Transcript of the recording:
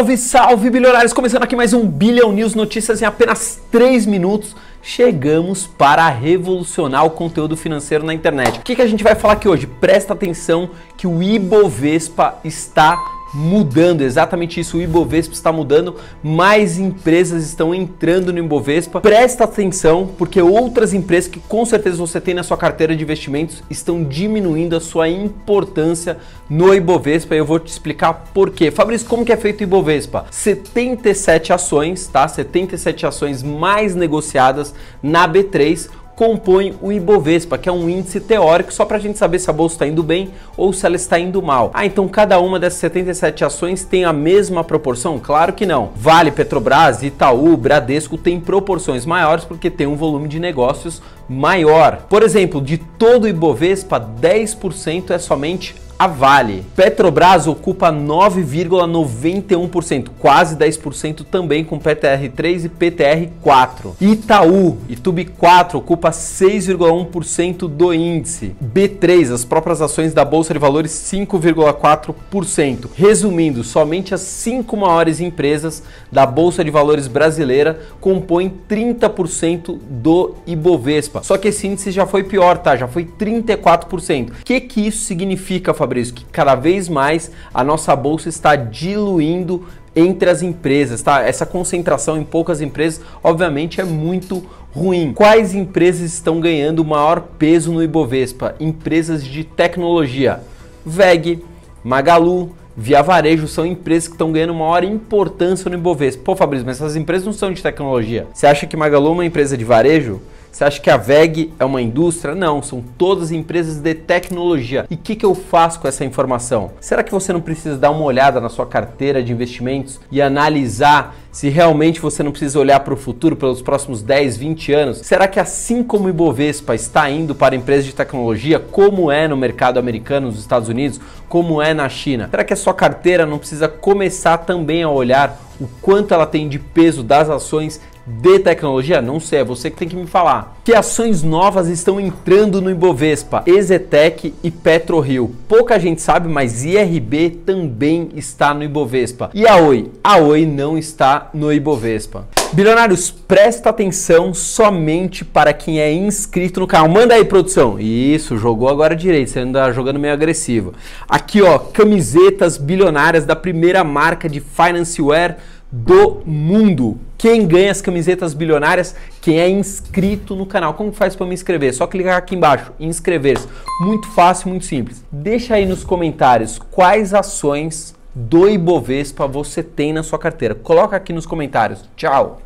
Salve, salve, bilionários! Começando aqui mais um Billion News Notícias em apenas 3 minutos. Chegamos para revolucionar o conteúdo financeiro na internet. O que, que a gente vai falar aqui hoje? Presta atenção que o Ibovespa está mudando, exatamente isso, o Ibovespa está mudando, mais empresas estão entrando no Ibovespa. Presta atenção, porque outras empresas que com certeza você tem na sua carteira de investimentos estão diminuindo a sua importância no Ibovespa e eu vou te explicar por quê. Fabrício, como que é feito o Ibovespa? 77 ações, tá? 77 ações mais negociadas na B3 compõem o Ibovespa, que é um índice teórico só para a gente saber se a bolsa está indo bem ou se ela está indo mal. Ah, então cada uma dessas 77 ações tem a mesma proporção? Claro que não. Vale, Petrobras, Itaú, Bradesco tem proporções maiores porque tem um volume de negócios maior. Por exemplo, de todo o Ibovespa, 10% é somente a Vale. Petrobras ocupa 9,91%, quase 10% também com PTR3 e PTR4. Itaú, Itube 4 ocupa 6,1% do índice. B3, as próprias ações da Bolsa de Valores 5,4%. Resumindo, somente as cinco maiores empresas da Bolsa de Valores brasileira compõem 30% do Ibovespa. Só que esse índice já foi pior, tá? Já foi 34%. O que que isso significa, Fabrício? Fabrício, que cada vez mais a nossa bolsa está diluindo entre as empresas, tá? Essa concentração em poucas empresas, obviamente, é muito ruim. Quais empresas estão ganhando maior peso no Ibovespa? Empresas de tecnologia. VEG, Magalu, Via Varejo são empresas que estão ganhando maior importância no Ibovespa. Pô, Fabrício, mas essas empresas não são de tecnologia. Você acha que Magalu é uma empresa de varejo? Você acha que a VEG é uma indústria? Não, são todas empresas de tecnologia. E o que, que eu faço com essa informação? Será que você não precisa dar uma olhada na sua carteira de investimentos e analisar se realmente você não precisa olhar para o futuro pelos próximos 10, 20 anos? Será que assim como o Ibovespa está indo para empresas de tecnologia, como é no mercado americano, nos Estados Unidos, como é na China? Será que a sua carteira não precisa começar também a olhar o quanto ela tem de peso das ações de tecnologia? Não sei, é você que tem que me falar. Que ações novas estão entrando no Ibovespa? Ezetec e PetroRio. Pouca gente sabe, mas IRB também está no Ibovespa. E a Oi? A Oi não está no Ibovespa. Bilionários, presta atenção somente para quem é inscrito no canal. Manda aí, produção. Isso, jogou agora direito, você anda jogando meio agressivo. Aqui, ó, camisetas bilionárias da primeira marca de financeware do mundo. Quem ganha as camisetas bilionárias? Quem é inscrito no canal. Como faz para me inscrever? Só clicar aqui embaixo, inscrever-se. Muito fácil, muito simples. Deixa aí nos comentários quais ações do Ibovespa você tem na sua carteira. Coloca aqui nos comentários. Tchau!